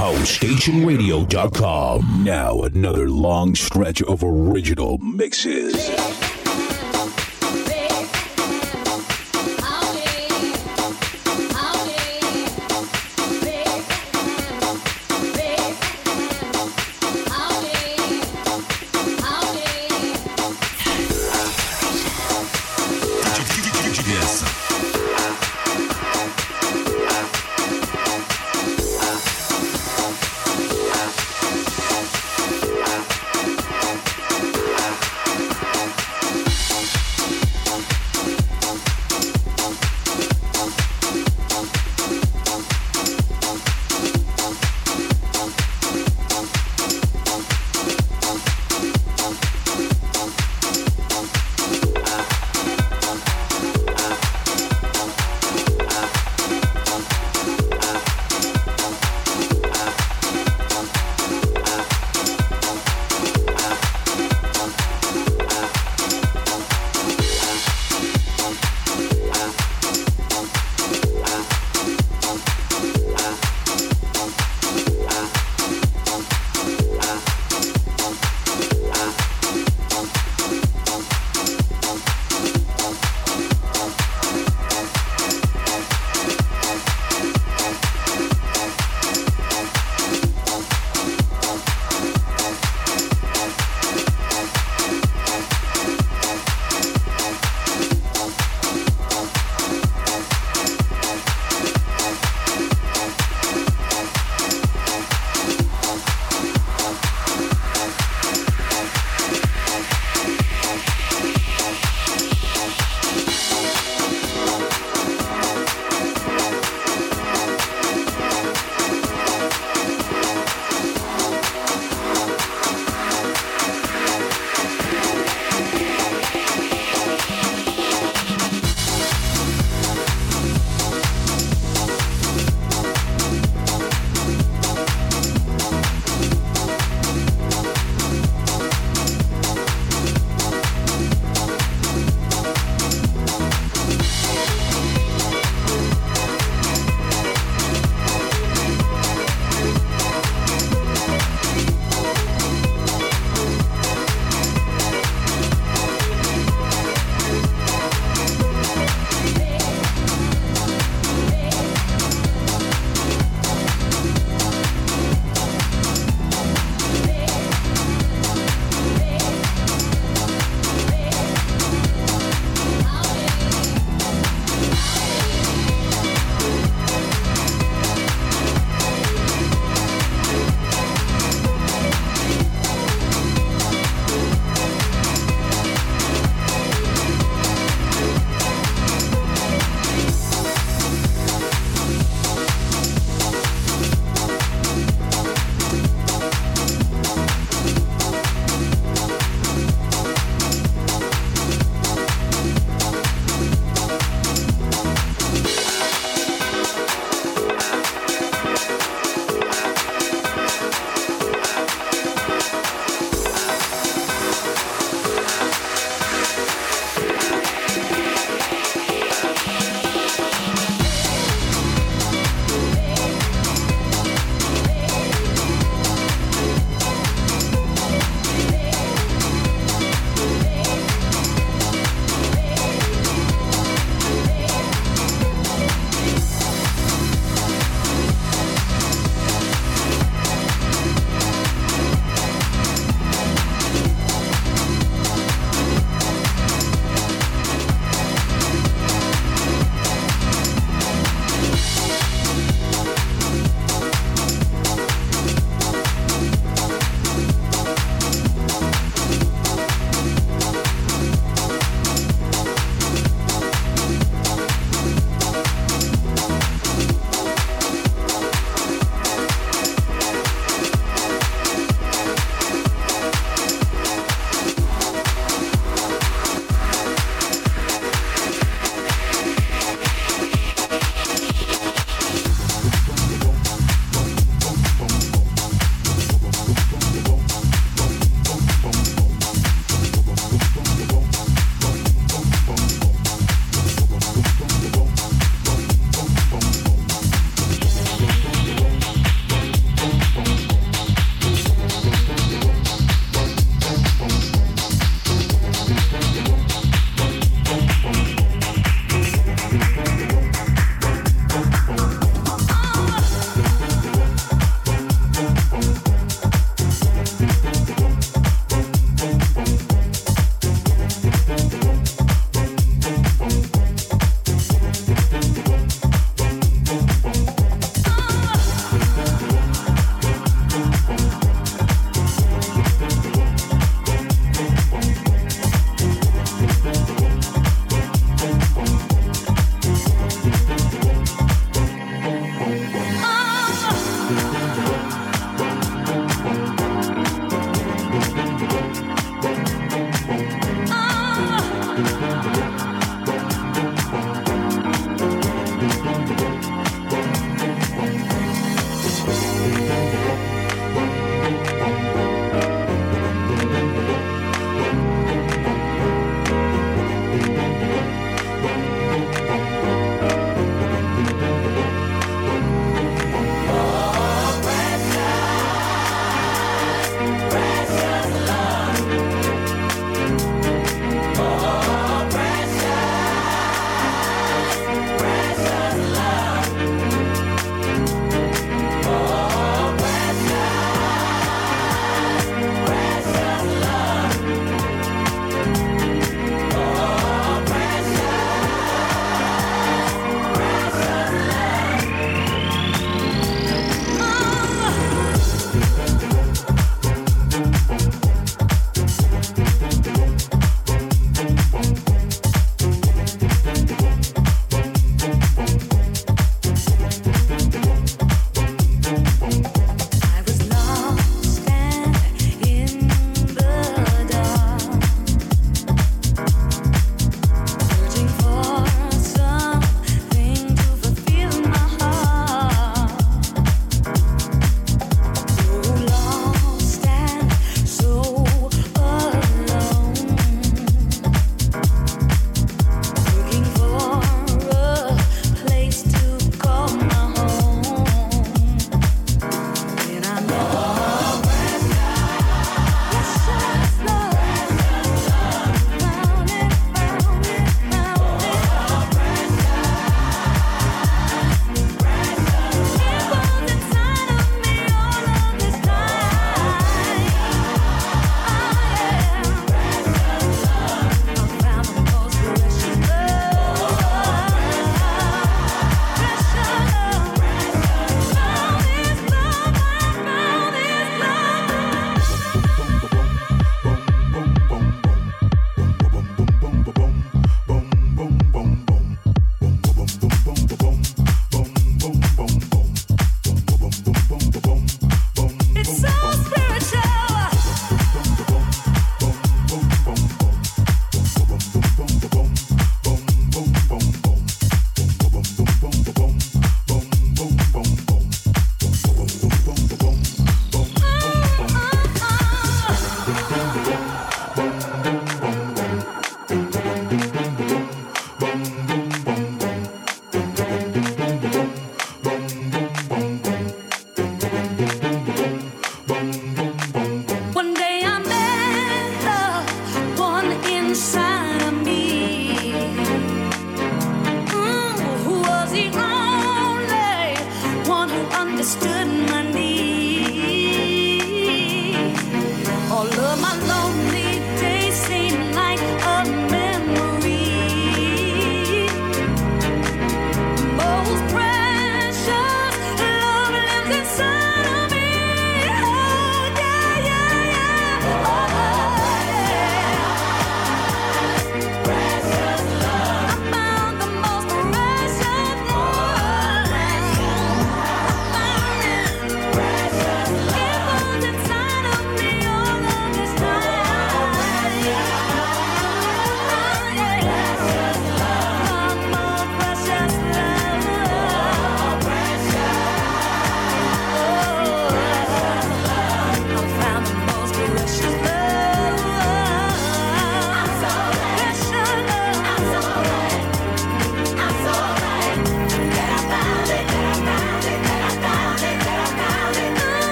HouseStationRadio.com. Now another long stretch of original mixes.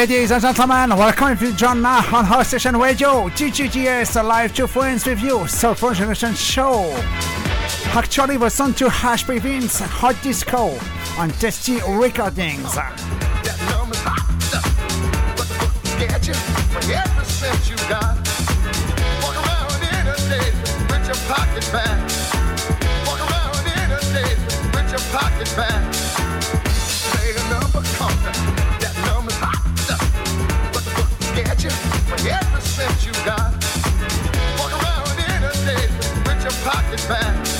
Ladies and gentlemen, welcome to John Na on House Station Radio, GGGS Live to Friends you, Soul Generation Show. Actually was on to Hash Vince Hot Disco on Testy Recordings. pocket back. Say number, for every cent you got. Walk around in a with your pocket back.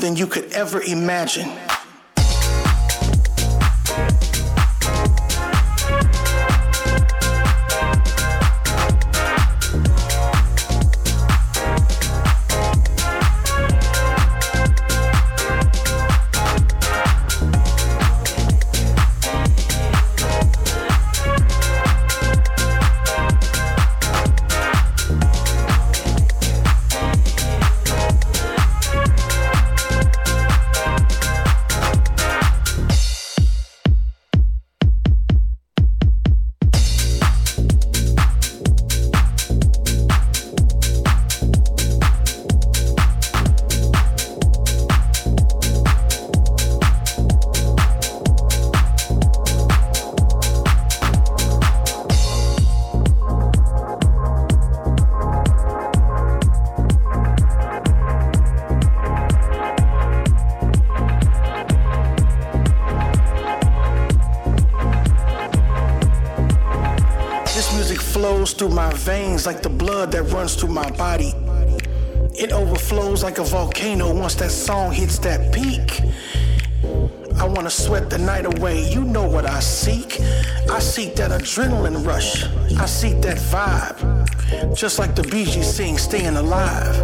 flows song hits that peak. I wanna sweat the night away, you know what I seek. I seek that adrenaline rush, I seek that vibe. Just like the Gees sing, staying alive.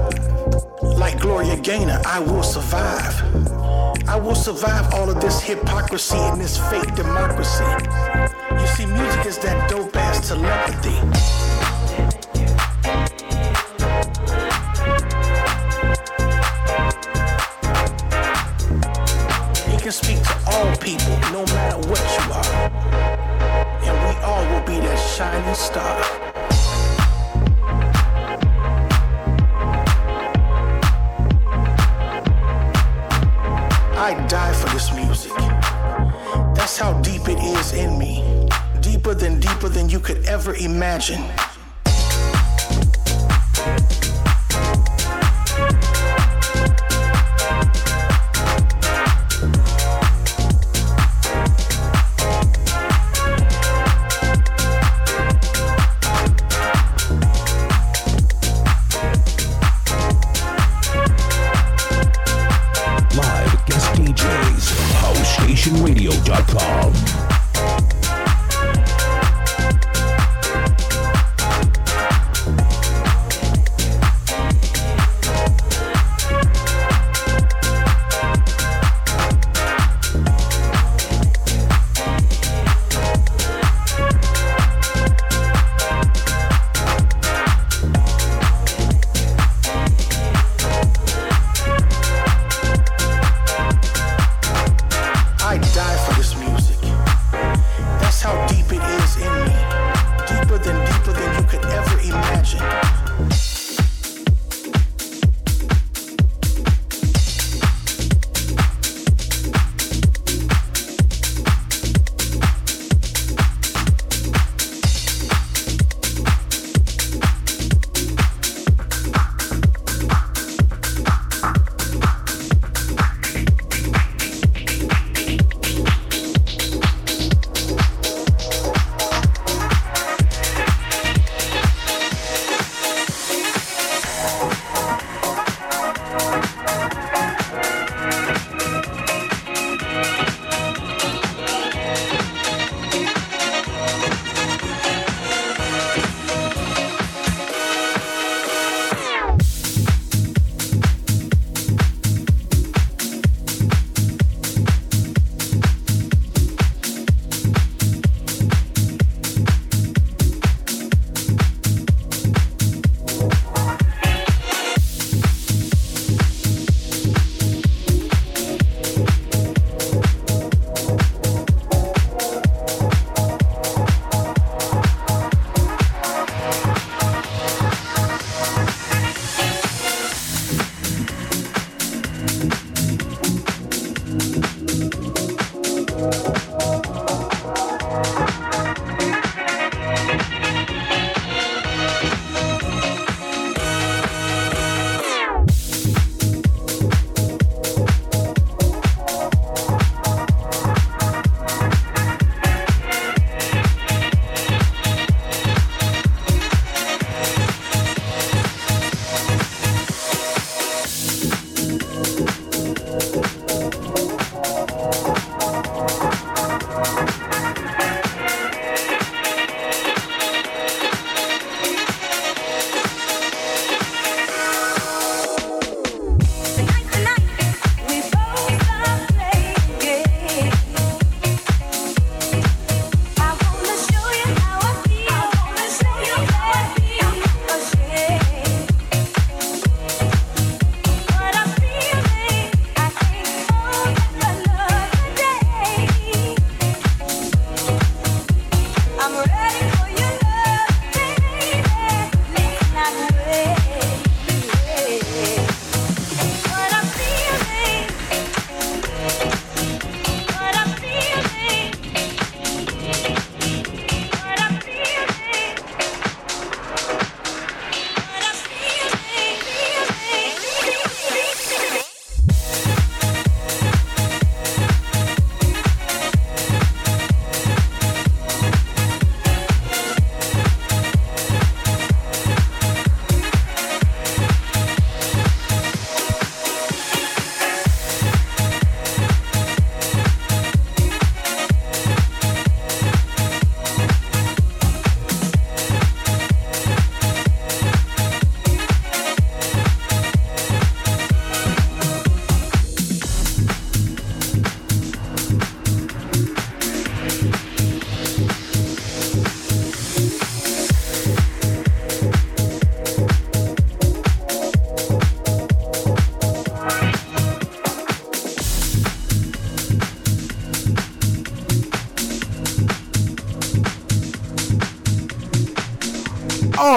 Like Gloria Gaynor, I will survive. I will survive all of this hypocrisy and this fake democracy. You see, music is that dope ass telepathy. Imagine.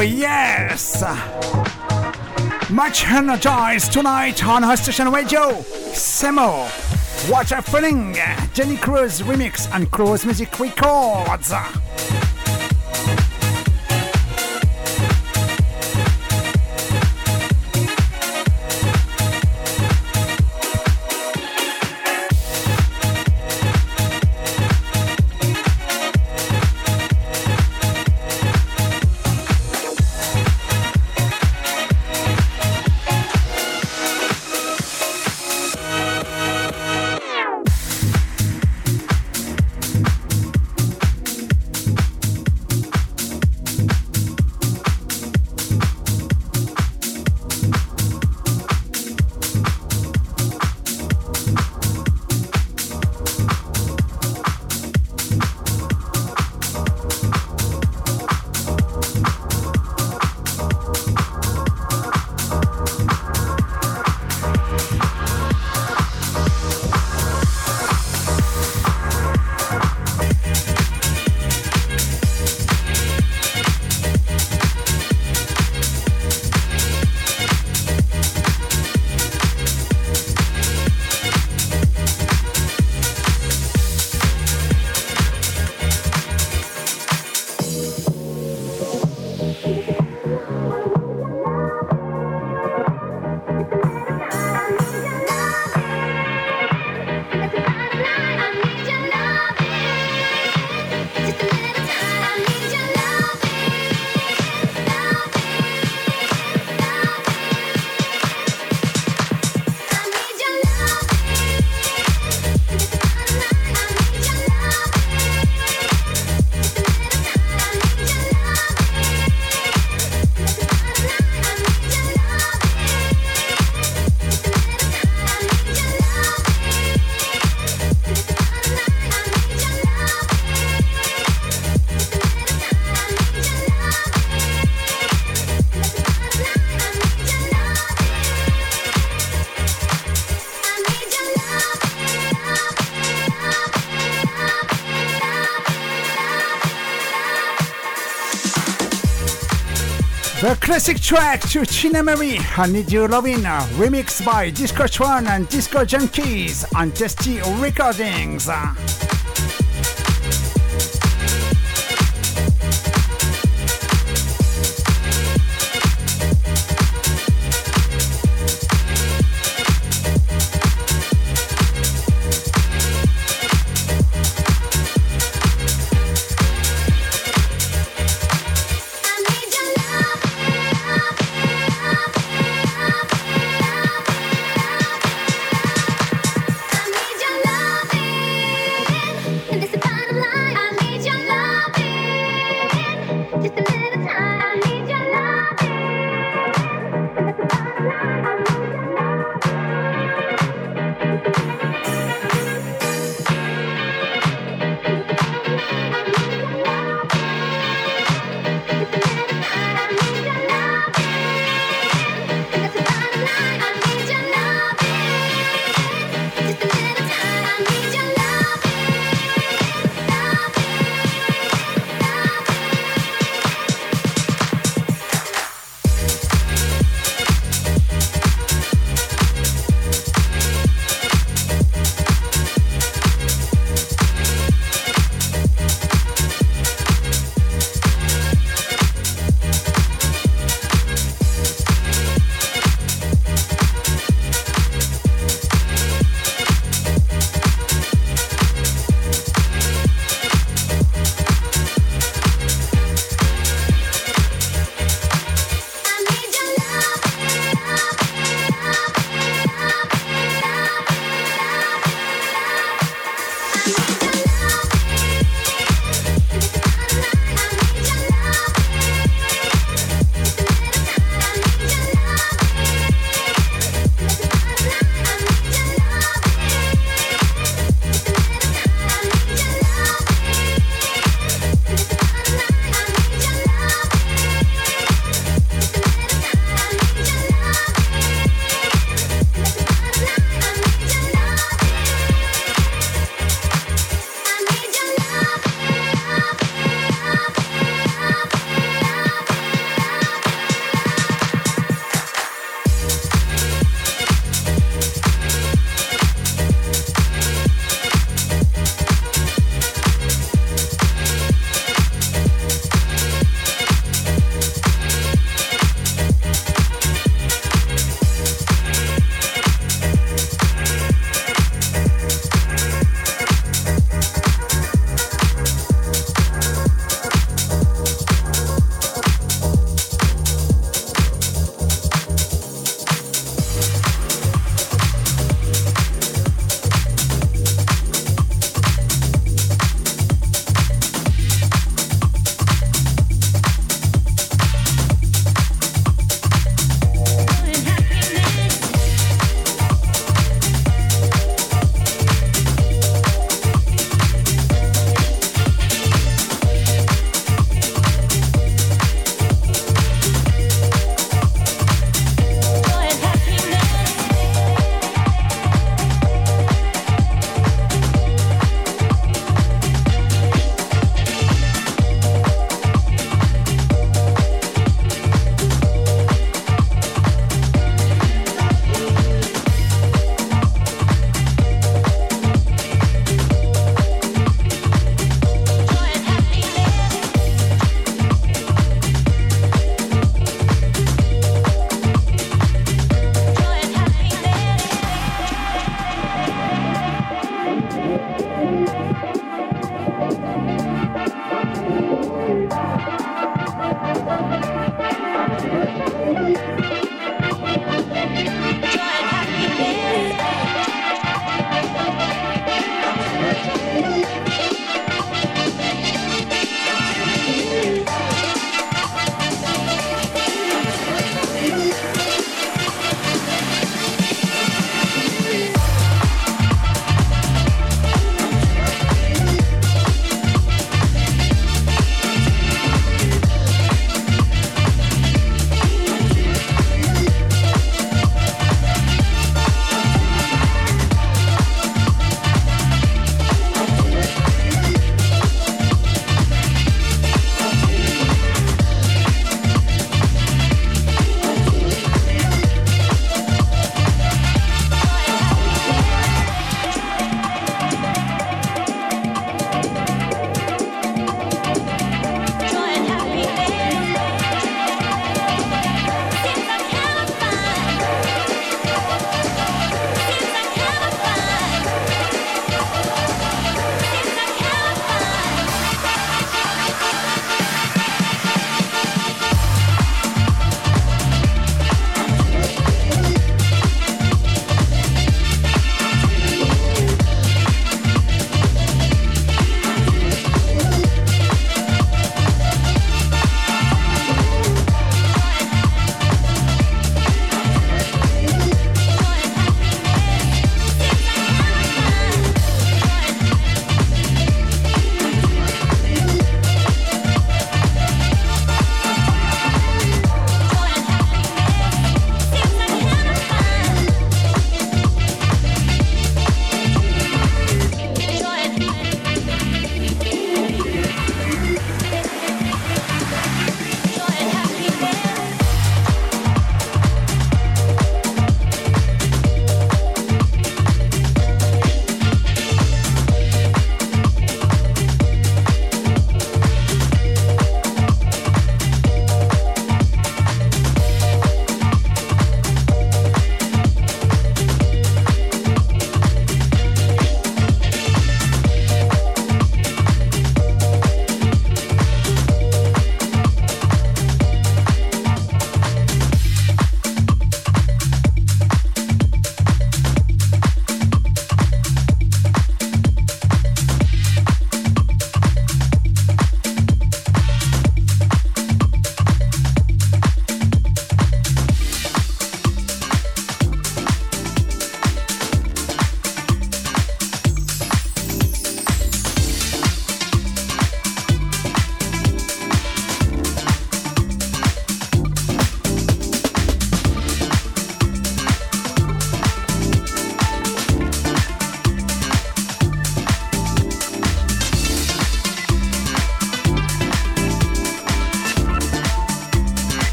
Oh, yes! Much energized tonight on House Station Radio. Semo. What a feeling! Jenny Cruz remix and Cruz Music Records. Classic track to Teena Marie, I Need You Loving, remixed by Disco Tron and Disco Junkies on Testy Recordings.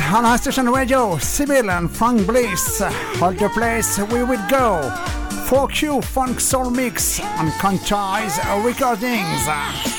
On our station radio, Sybil and Frank Bliss. Hold the place, we will go. 4Q Funk Soul Mix on Quantize Recordings.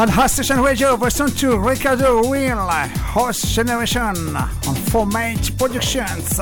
On House Station Radio, version 2, Ricardo Will, Host Generation on Formate Productions.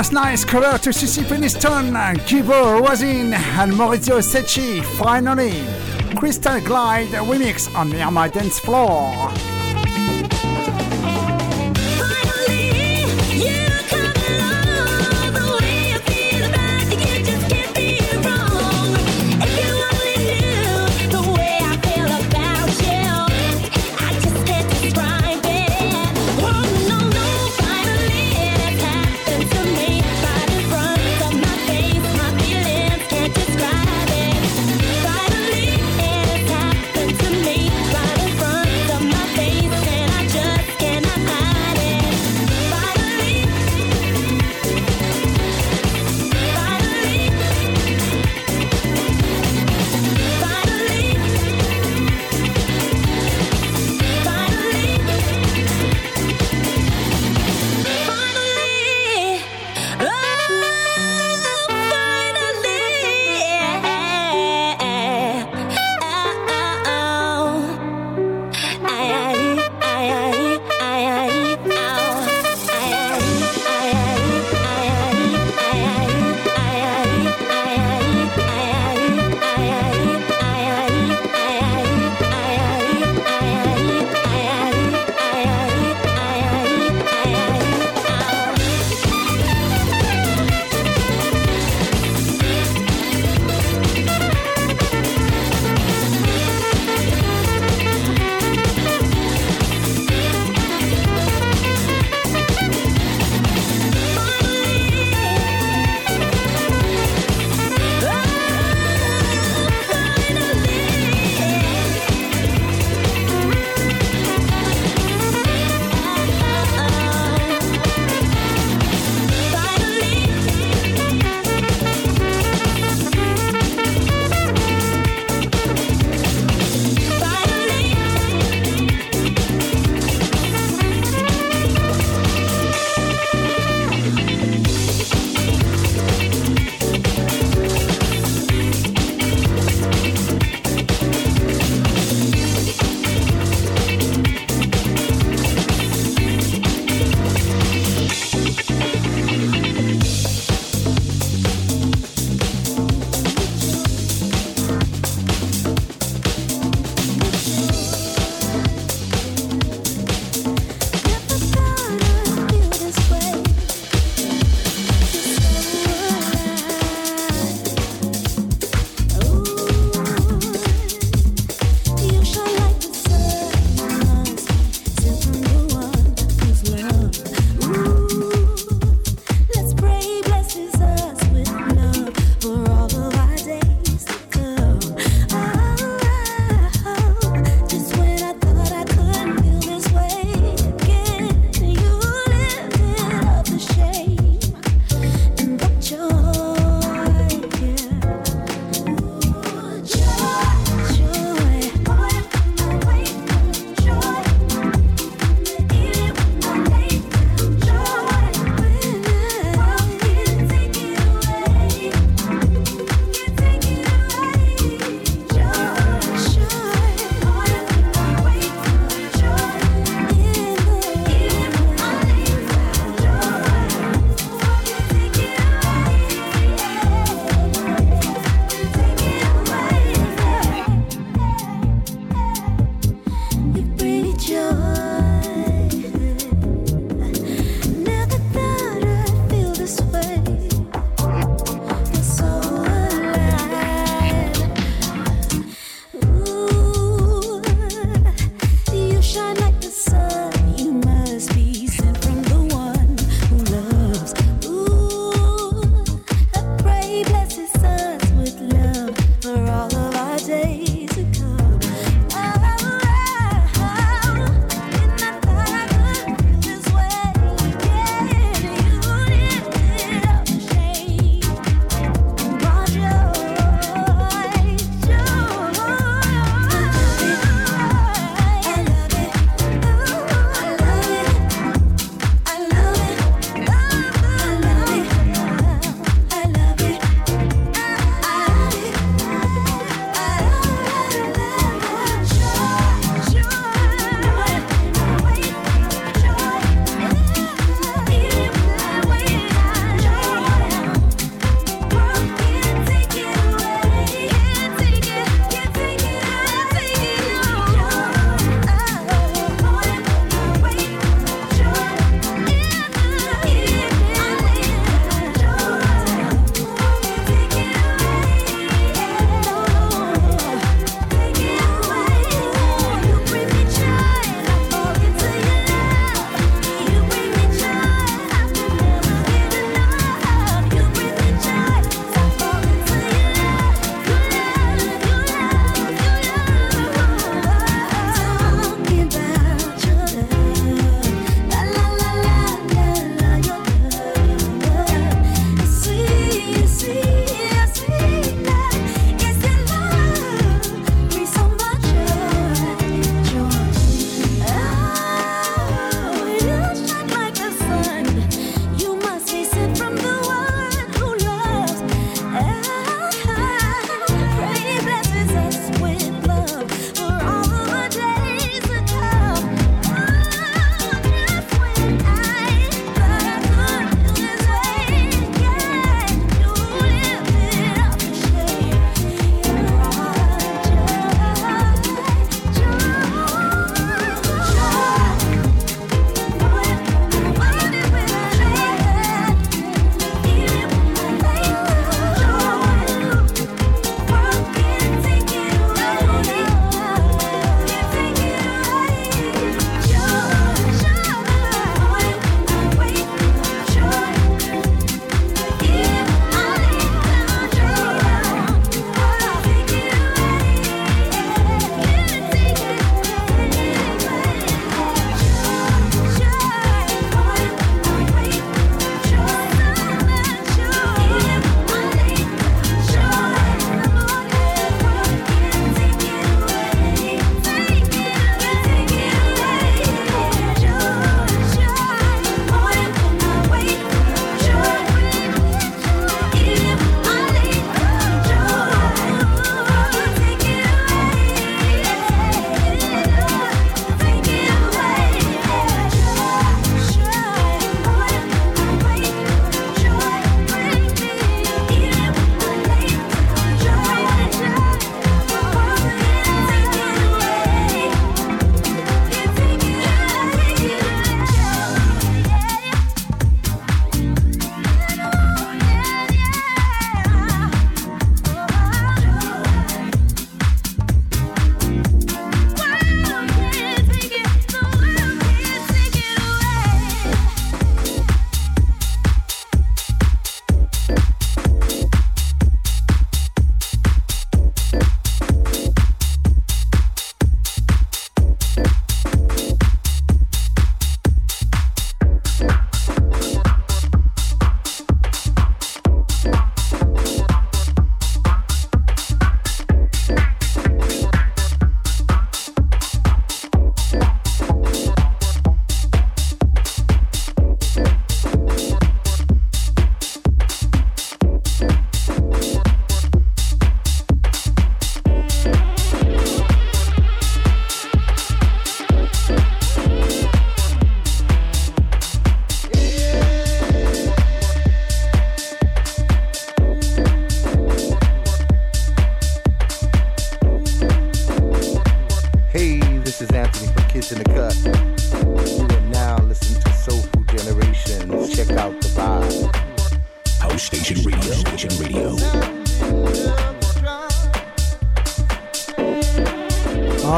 Nice, nice cover to CeCe Peniston, Gibor Rosin, and Maurizio Secchi. Finally, Crystal Glide remix on Myanmar Dance Floor.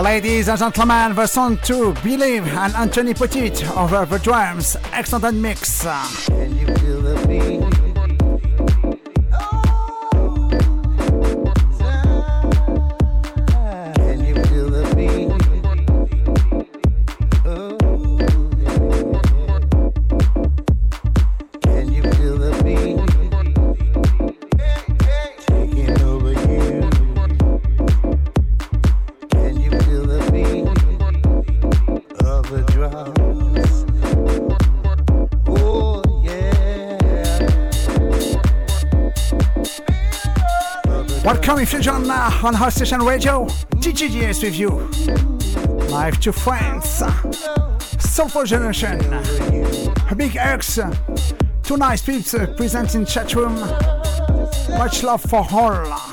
Ladies and gentlemen, the song to Believe and Anthony Petit over uh, the drums. Excellent mix. on House Station Radio. GGGS with you. Live to France. Soulful Generation. Big X. Two nice peeps uh, presenting chat room. Much love for all.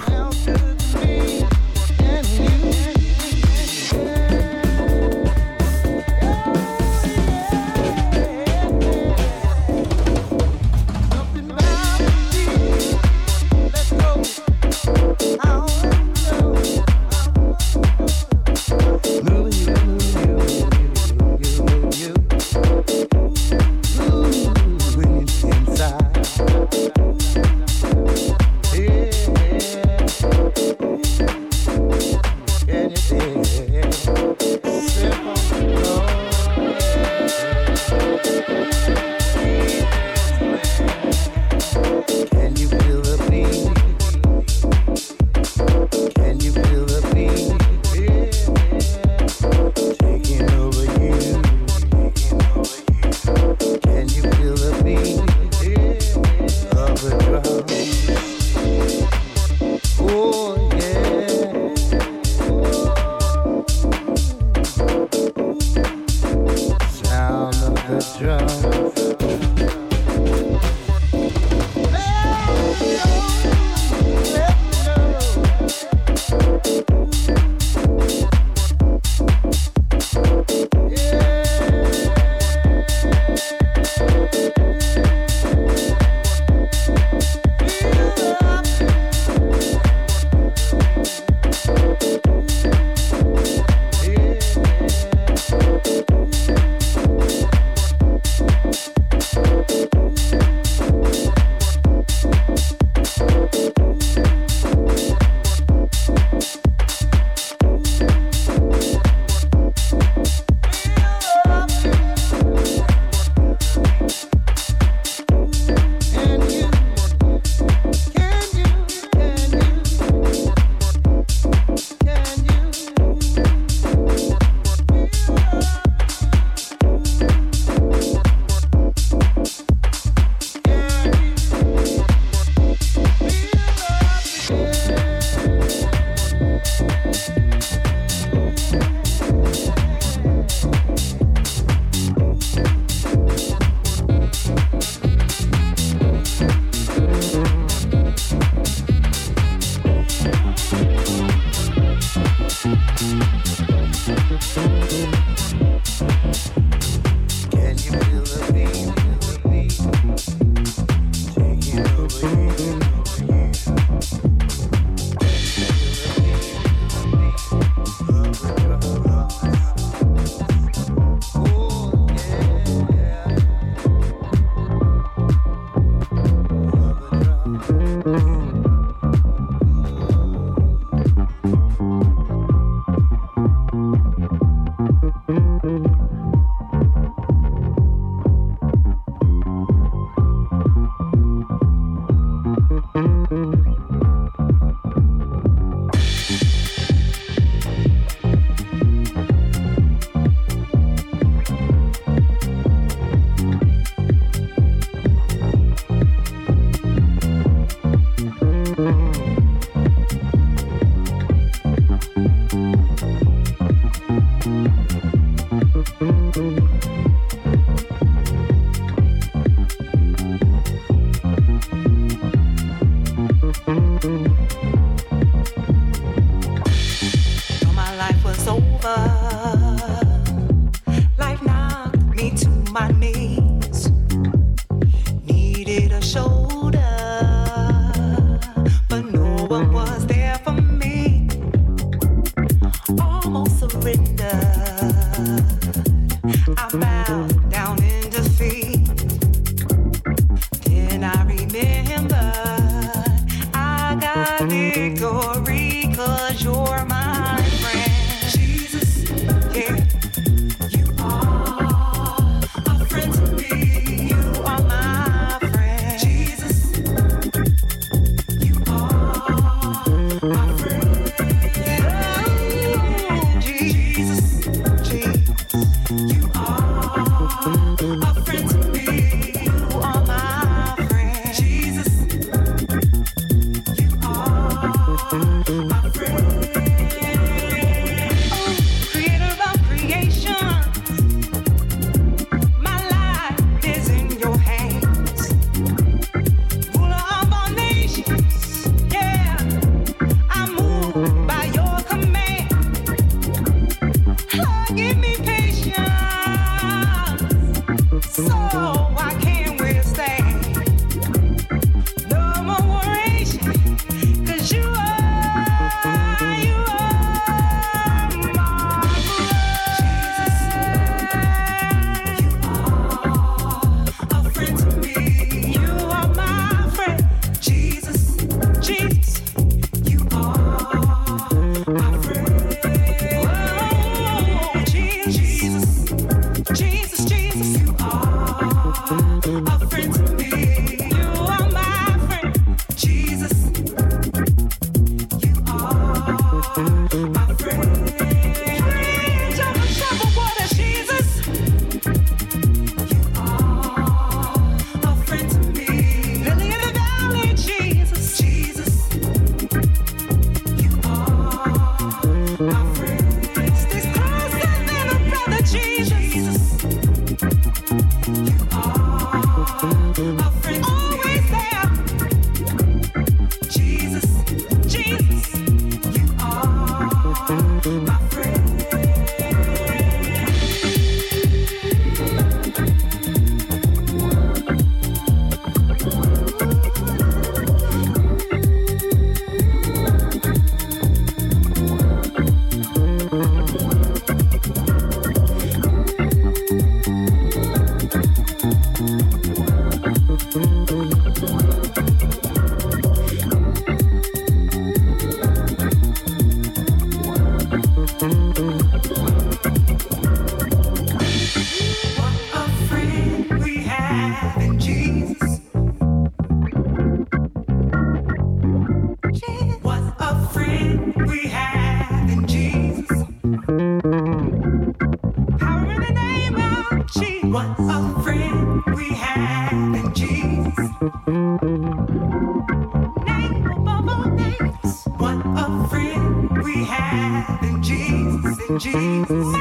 Jesus.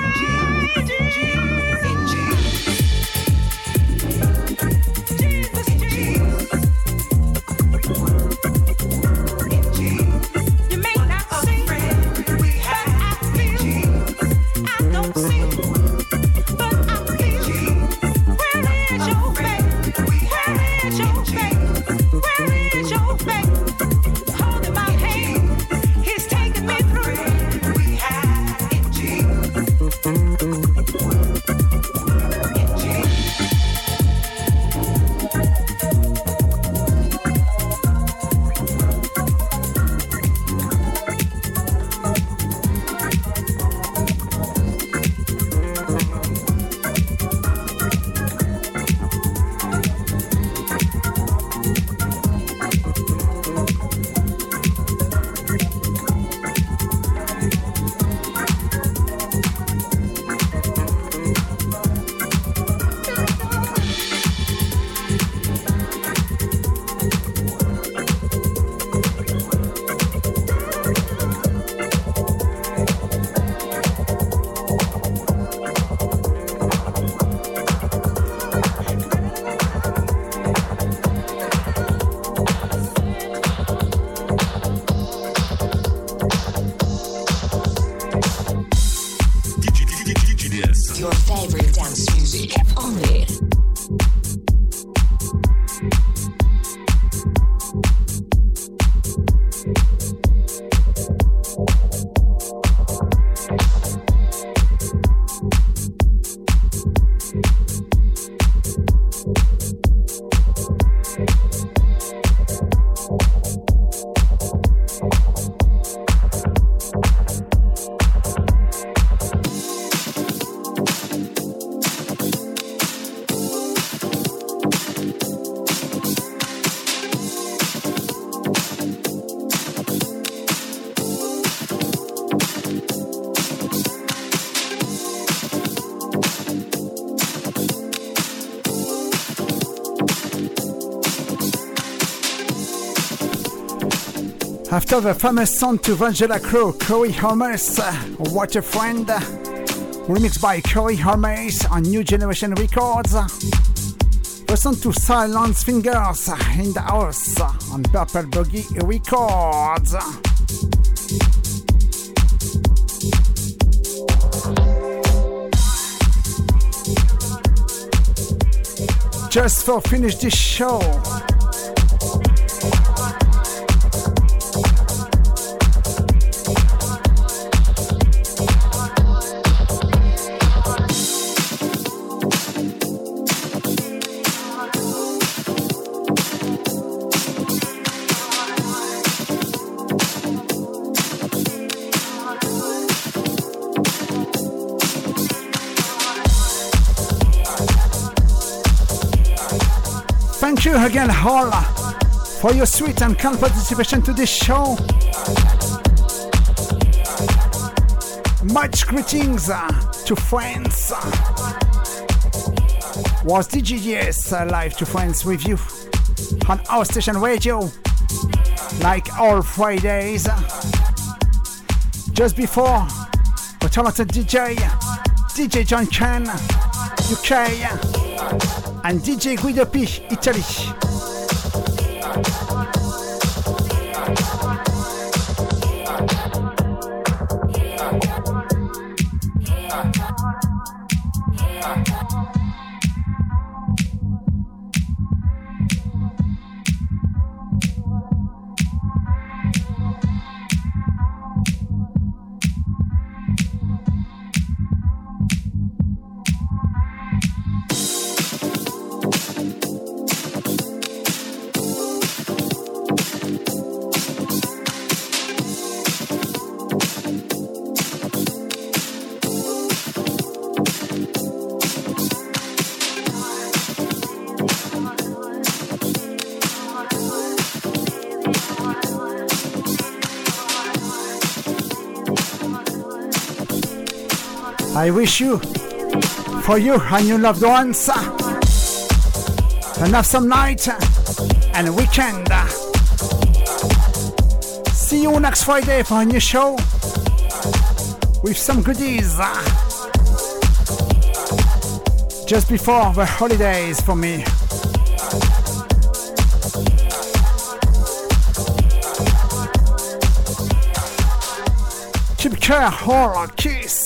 Jesus. After the famous song to Vangela Crowe, Corey Holmes, What a Friend, remixed by Corey Holmes on New Generation Records. Listen to Silence Fingers in the House on Purple Boggy Records. Just for finish this show. You again, all, for your sweet and kind participation to this show. Much greetings uh, to friends. Was DJS uh, live to friends with you on our station radio, like all Fridays. Just before, talented DJ, DJ John Ken, UK and DJ Guido P, Italy. I wish you, for you and your loved ones, uh, an awesome night uh, and weekend. Uh. See you next Friday for a new show with some goodies just before the holidays for me. Keep care, horror, kiss.